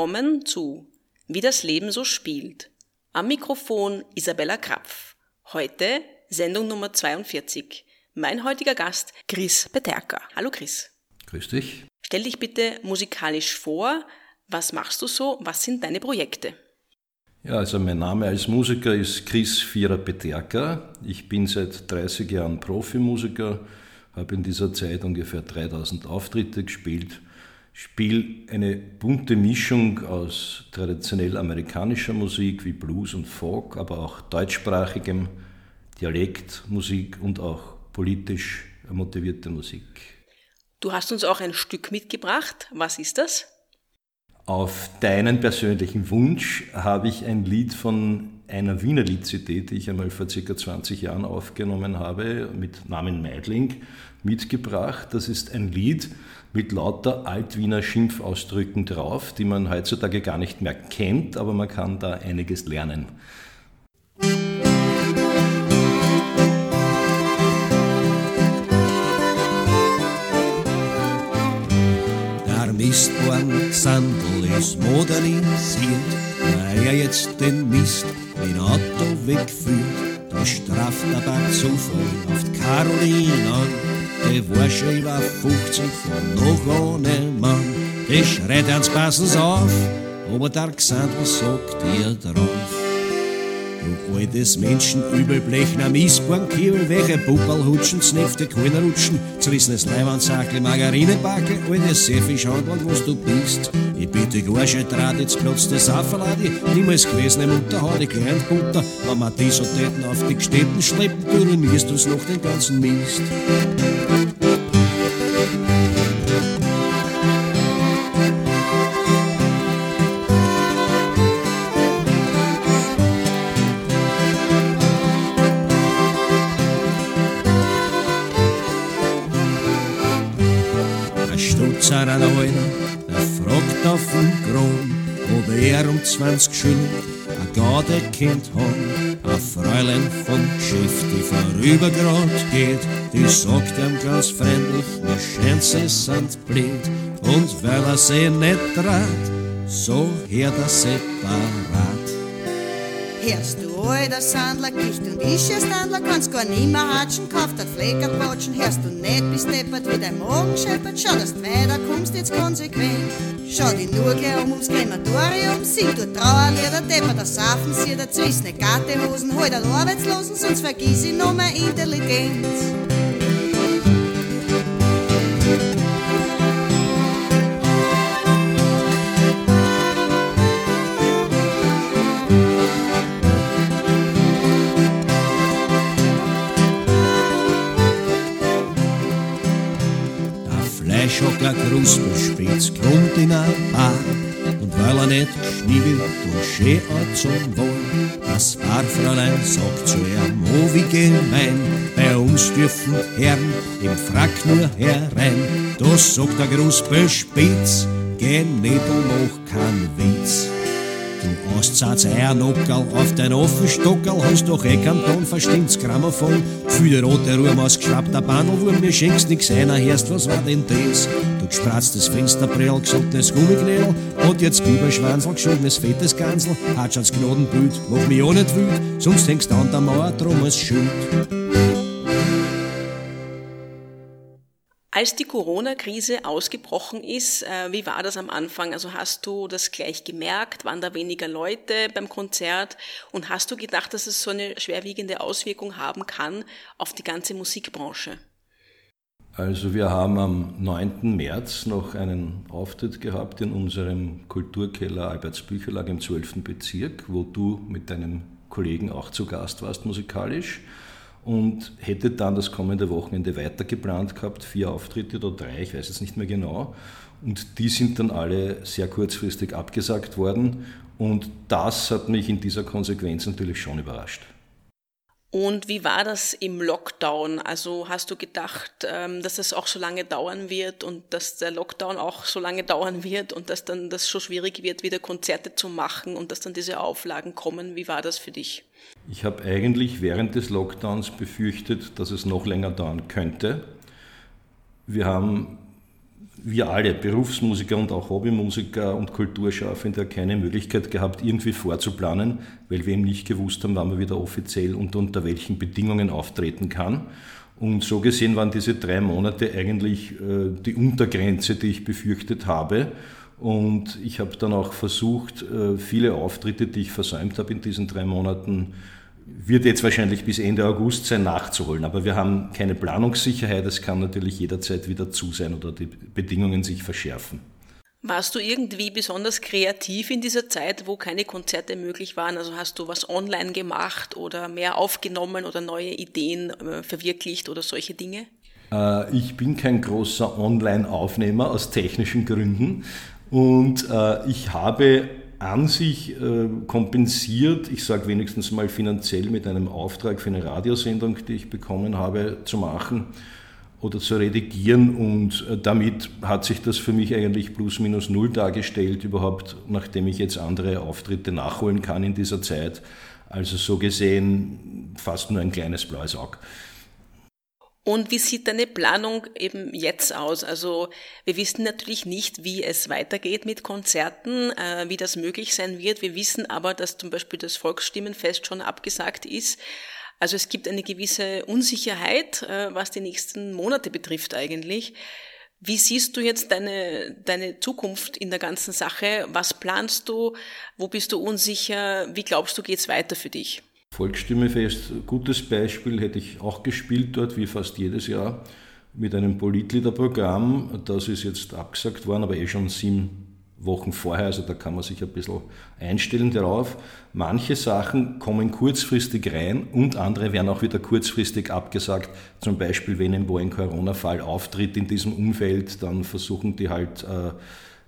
Willkommen zu Wie das Leben so spielt. Am Mikrofon Isabella Krapf. Heute Sendung Nummer 42. Mein heutiger Gast Chris Peterka. Hallo Chris. Grüß dich. Stell dich bitte musikalisch vor. Was machst du so? Was sind deine Projekte? Ja, also mein Name als Musiker ist Chris Vierer Peterka. Ich bin seit 30 Jahren Profimusiker, habe in dieser Zeit ungefähr 3000 Auftritte gespielt, spiele eine bunte Mischung aus traditionell amerikanischer Musik wie Blues und Folk, aber auch deutschsprachigem Dialektmusik und auch politisch motivierte Musik. Du hast uns auch ein Stück mitgebracht. Was ist das? Auf deinen persönlichen Wunsch habe ich ein Lied von einer Wiener Lied-CD, die ich einmal vor ca. 20 Jahren aufgenommen habe, mit Namen Meidling, mitgebracht. Das ist ein Lied mit lauter Altwiener Schimpfausdrücken drauf, die man heutzutage gar nicht mehr kennt, aber man kann da einiges lernen. Mistborn Sandel ist modernisiert, weil er jetzt den Mist Ans Passens auf, aber der Gesandel sagt ihr drauf. Du altes Menschenübel, Blechner Miesborn, Kiel, welche Puppel hutschen, Snefte, Kohlen rutschen, zerrissenes Leiwandsackle, Margarinebacke, altes Seefischhandel, was du bist. Ich bitte Gorsche, Draht, jetzt platzt das Afferladi, niemals gewesene Mutter, hau die kleinen wenn man die Sotäten auf die Gstätten schleppen, du ruinierst du's noch den ganzen Mist. 25 Schüler, ein Gardekind hat, ein Fräulein vom Geschäft, die vorübergrad geht, die sagt ihm ganz freundlich, mir scheint sie sind blind, und weil er sie nicht trat, so hört er separat. Hörst du, alter Sandler, Gicht und ich, ihr Sandler, kannst gar nimmer hatschen, kauft der Flecker quatschen, hörst du nicht, bist deppert, wie dein Morgen scheppert, schau, dass du weiterkommst jetzt konsequent. Schau dich nur gleich um ums Krematorium, sing du Trauerlieder, deppert, der Safen, sie ne Gattehosen, hol den Arbeitslosen, sonst vergiss ich noch mehr Intelligenz. Und schön anzogen war, das Barfräulein sagt zu ihm, oh wie gemein, bei uns dürfen Herren im Frack nur herein. Das sagt der Krusper spitz, geh nicht und mach kein Witz. Du Ostsatz Eiernockerl auf dein Offenstockerl hast doch eh keinen Ton, verstimmt's Grammophon. Viele rote Ruhm ausgeschraubter Bandelwurm, mir schenkst nix einer, hörst, was war denn das? Du gespratztes Fensterbrill, gesundenes Gummiknädel und jetzt Biberschwanzl, geschobenes fettes Gansel, hat schon's Gnadenbild, mach mich auch nicht wild, sonst hängst du an der Mauer, drum als Schuld. Als die Corona-Krise ausgebrochen ist, äh, wie war das am Anfang? Also hast du das gleich gemerkt? Waren da weniger Leute beim Konzert? Und hast du gedacht, dass es so eine schwerwiegende Auswirkung haben kann auf die ganze Musikbranche? Also wir haben am 9. März noch einen Auftritt gehabt in unserem Kulturkeller Albertsbücherlag im 12. Bezirk, wo du mit deinem Kollegen auch zu Gast warst musikalisch und hätte dann das kommende Wochenende weiter geplant gehabt, vier Auftritte oder drei, ich weiß jetzt nicht mehr genau. Und die sind dann alle sehr kurzfristig abgesagt worden und das hat mich in dieser Konsequenz natürlich schon überrascht. Und wie war das im Lockdown? Also hast du gedacht, ähm, dass es auch so lange dauern wird und dass der Lockdown auch so lange dauern wird und dass dann das so schwierig wird, wieder Konzerte zu machen und dass dann diese Auflagen kommen? Wie war das für dich? Ich habe eigentlich während des Lockdowns befürchtet, dass es noch länger dauern könnte. Wir haben wir alle, Berufsmusiker und auch Hobbymusiker und Kulturschaffende, keine Möglichkeit gehabt, irgendwie vorzuplanen, weil wir eben nicht gewusst haben, wann man wieder offiziell und unter welchen Bedingungen auftreten kann. Und so gesehen waren diese drei Monate eigentlich äh, die Untergrenze, die ich befürchtet habe. Und ich habe dann auch versucht, äh, viele Auftritte, die ich versäumt habe in diesen drei Monaten, wird jetzt wahrscheinlich bis Ende August sein, nachzuholen. Aber wir haben keine Planungssicherheit. Es kann natürlich jederzeit wieder zu sein oder die Bedingungen sich verschärfen. Warst du irgendwie besonders kreativ in dieser Zeit, wo keine Konzerte möglich waren? Also hast du was online gemacht oder mehr aufgenommen oder neue Ideen äh, verwirklicht oder solche Dinge? Äh, ich bin kein großer Online-Aufnehmer aus technischen Gründen und äh, ich habe an sich äh, kompensiert, ich sage wenigstens mal finanziell mit einem Auftrag für eine Radiosendung, die ich bekommen habe, zu machen oder zu redigieren und äh, damit hat sich das für mich eigentlich plus minus null dargestellt, überhaupt nachdem ich jetzt andere Auftritte nachholen kann in dieser Zeit. Also so gesehen fast nur ein kleines blaues Auge. Und wie sieht deine Planung eben jetzt aus? Also wir wissen natürlich nicht, wie es weitergeht mit Konzerten, äh, wie das möglich sein wird. Wir wissen aber, dass zum Beispiel das Volksstimmenfest schon abgesagt ist. Also es gibt eine gewisse Unsicherheit, äh, was die nächsten Monate betrifft eigentlich. Wie siehst du jetzt deine, deine Zukunft in der ganzen Sache? Was planst du? Wo bist du unsicher? Wie glaubst du, geht's weiter für dich? Volksstimmefest, gutes Beispiel, hätte ich auch gespielt dort, wie fast jedes Jahr, mit einem Politliederprogramm. Das ist jetzt abgesagt worden, aber eh schon sieben Wochen vorher, also da kann man sich ein bisschen einstellen darauf. Manche Sachen kommen kurzfristig rein und andere werden auch wieder kurzfristig abgesagt. Zum Beispiel, wenn irgendwo ein Corona-Fall auftritt in diesem Umfeld, dann versuchen die halt äh,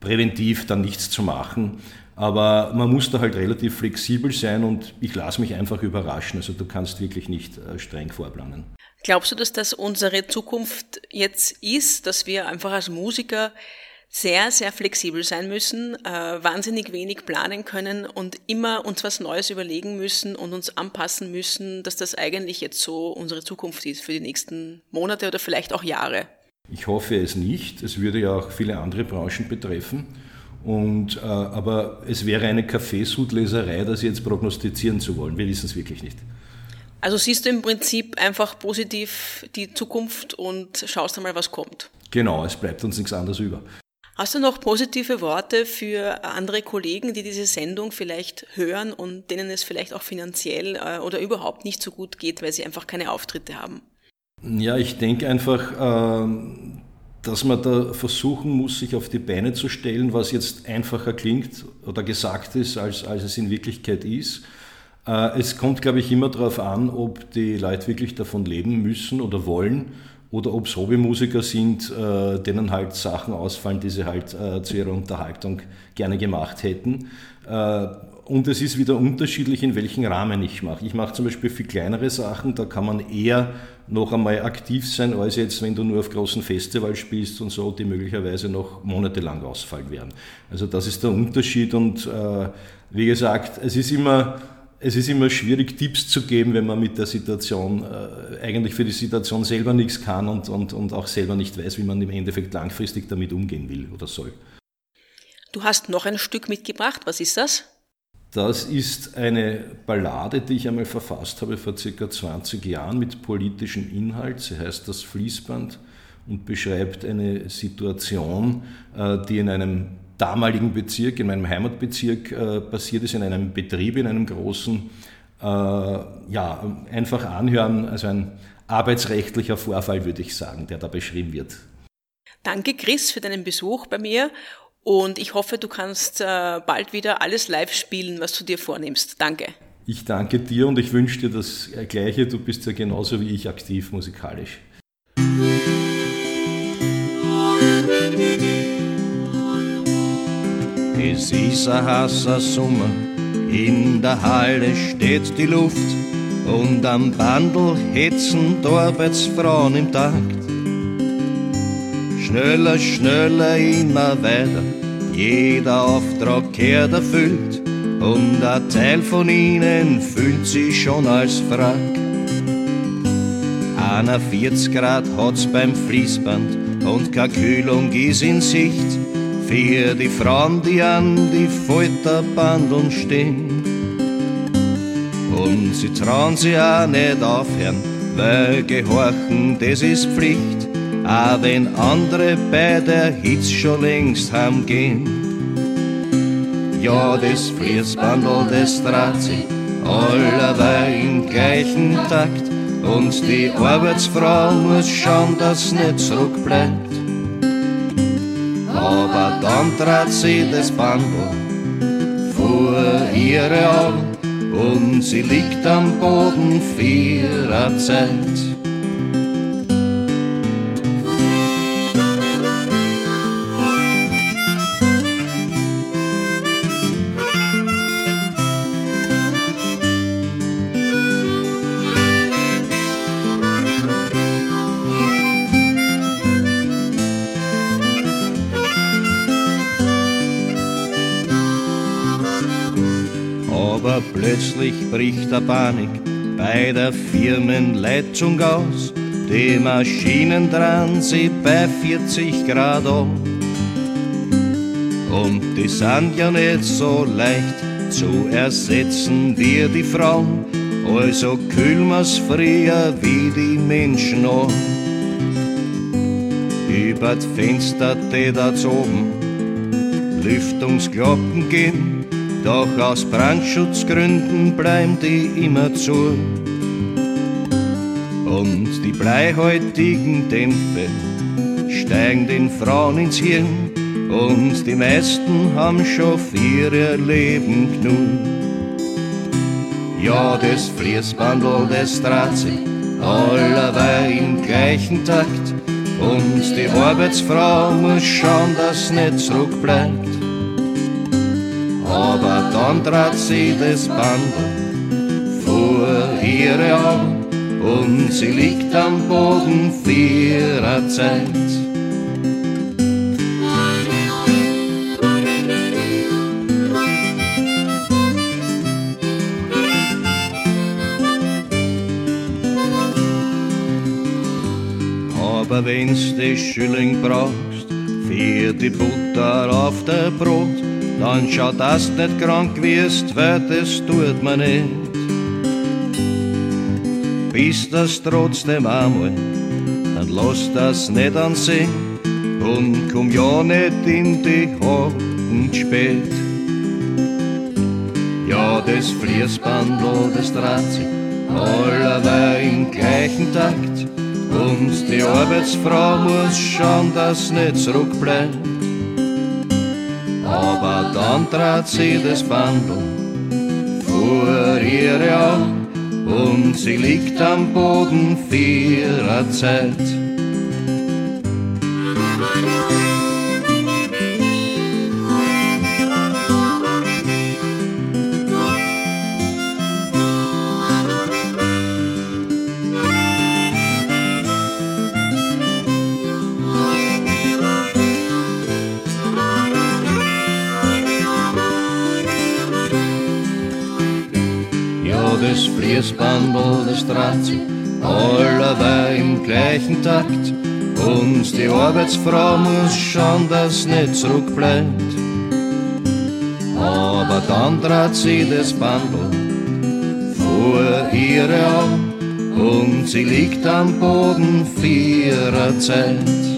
präventiv dann nichts zu machen. Aber man muss da halt relativ flexibel sein und ich lasse mich einfach überraschen. Also du kannst wirklich nicht äh, streng vorplanen. Glaubst du, dass das unsere Zukunft jetzt ist, dass wir einfach als Musiker sehr, sehr flexibel sein müssen, äh, wahnsinnig wenig planen können und immer uns was Neues überlegen müssen und uns anpassen müssen, dass das eigentlich jetzt so unsere Zukunft ist für die nächsten Monate oder vielleicht auch Jahre? Ich hoffe es nicht. Es würde ja auch viele andere Branchen betreffen. Und, äh, aber es wäre eine Kaffeesudleserei, das jetzt prognostizieren zu wollen. Wir wissen es wirklich nicht. Also siehst du im Prinzip einfach positiv die Zukunft und schaust einmal, was kommt. Genau, es bleibt uns nichts anderes über. Hast du noch positive Worte für andere Kollegen, die diese Sendung vielleicht hören und denen es vielleicht auch finanziell äh, oder überhaupt nicht so gut geht, weil sie einfach keine Auftritte haben? Ja, ich denke einfach, ähm, dass man da versuchen muss, sich auf die Beine zu stellen, was jetzt einfacher klingt oder gesagt ist, als, als es in Wirklichkeit ist. Äh, es kommt, glaube ich, immer darauf an, ob die Leute wirklich davon leben müssen oder wollen oder ob es Hobbymusiker sind, äh, denen halt Sachen ausfallen, die sie halt äh, zu ihrer Unterhaltung gerne gemacht hätten. Und es ist wieder unterschiedlich, in welchem Rahmen ich mache. Ich mache zum Beispiel viel kleinere Sachen, da kann man eher noch einmal aktiv sein, als jetzt, wenn du nur auf großen Festivals spielst und so, die möglicherweise noch monatelang ausfallen werden. Also das ist der Unterschied und äh, wie gesagt, es ist immer, es ist immer schwierig, Tipps zu geben, wenn man mit der Situation äh, eigentlich für die Situation selber nichts kann und, und, und auch selber nicht weiß, wie man im Endeffekt langfristig damit umgehen will oder soll. Du hast noch ein Stück mitgebracht. Was ist das? Das ist eine Ballade, die ich einmal verfasst habe vor circa 20 Jahren mit politischem Inhalt. Sie heißt Das Fließband und beschreibt eine Situation, äh, die in einem damaligen Bezirk, in meinem Heimatbezirk äh, passiert ist, in einem Betrieb, in einem großen, äh, ja, einfach anhören, also ein arbeitsrechtlicher Vorfall, würde ich sagen, der da beschrieben wird. Danke, Chris, für deinen Besuch bei mir und ich hoffe, du kannst äh, bald wieder alles live spielen, was du dir vornimmst. Danke. Ich danke dir und ich wünsche dir das Gleiche. Du bist ja genauso wie ich aktiv musikalisch. Es ist ein heißer Sommer, in der Halle steht die Luft und am Bandel hetzen die Arbeitsfrauen im Takt. Schneller, schneller, immer weiter. Jeder Auftrag kehrt erfüllt und ein Teil von ihnen fühlt sich schon als Frack. 41 Grad hat's beim Fließband und keine Kühlung ist in Sicht für die Frauen, die an die Folterbandeln stehen. Und sie trauen sich auch nicht aufhören, weil Gehorchen, das ist Pflicht, auch wenn andere bei der Hitze schon längst haben gehen. Ja, das Fließbandel, das dreht sich allerweil im gleichen Takt und die Arbeitsfrau muss schauen, dass nicht zurückbleibt. Aber dann trat sie das Bandel vor ihre Augen und sie liegt am Boden vierer Zeit. Plötzlich bricht der Panik bei der Firmenleitung aus. Die Maschinen dran sie bei 40 Grad an. Und die sind ja nicht so leicht zu ersetzen wie die Frauen. Also kühlen wir's früher wie die Menschen an. Über das Fenster, die da oben Lüftungsglocken gehen doch aus Brandschutzgründen bleiben die immer zu. Und die bleihäutigen Dämpfe steigen den Frauen ins Hirn und die meisten haben schon für ihr Leben genug. Ja, das Fließbandel, das sich allerweil im gleichen Takt und die Arbeitsfrau muss schauen, dass nicht zurückbleibt aber dann trat sie das Band vor ihre Augen und sie liegt am Boden vierer Zeit. Aber wenn's die Schilling brauchst, für die Butter auf der Brot, dann schau, dass du nicht krank wirst, weil das tut man nicht. Bist das trotzdem einmal, dann lass das nicht ansehen und komm ja nicht in die Hocken spät. Ja, das Fließbandel, das dreht sich allerweil im gleichen Takt und die Arbeitsfrau muss schauen, dass nicht zurückbleibt aber dann trat sie das Bandel vor ihre Augen und sie liegt am Boden vierer Zeit. Fließbandel der Straße, allerweil im gleichen Takt. Und die Arbeitsfrau muss schauen, dass nicht zurückbleibt. Aber dann trat sie das Bandel vor ihre Augen und sie liegt am Boden vierer Zeit.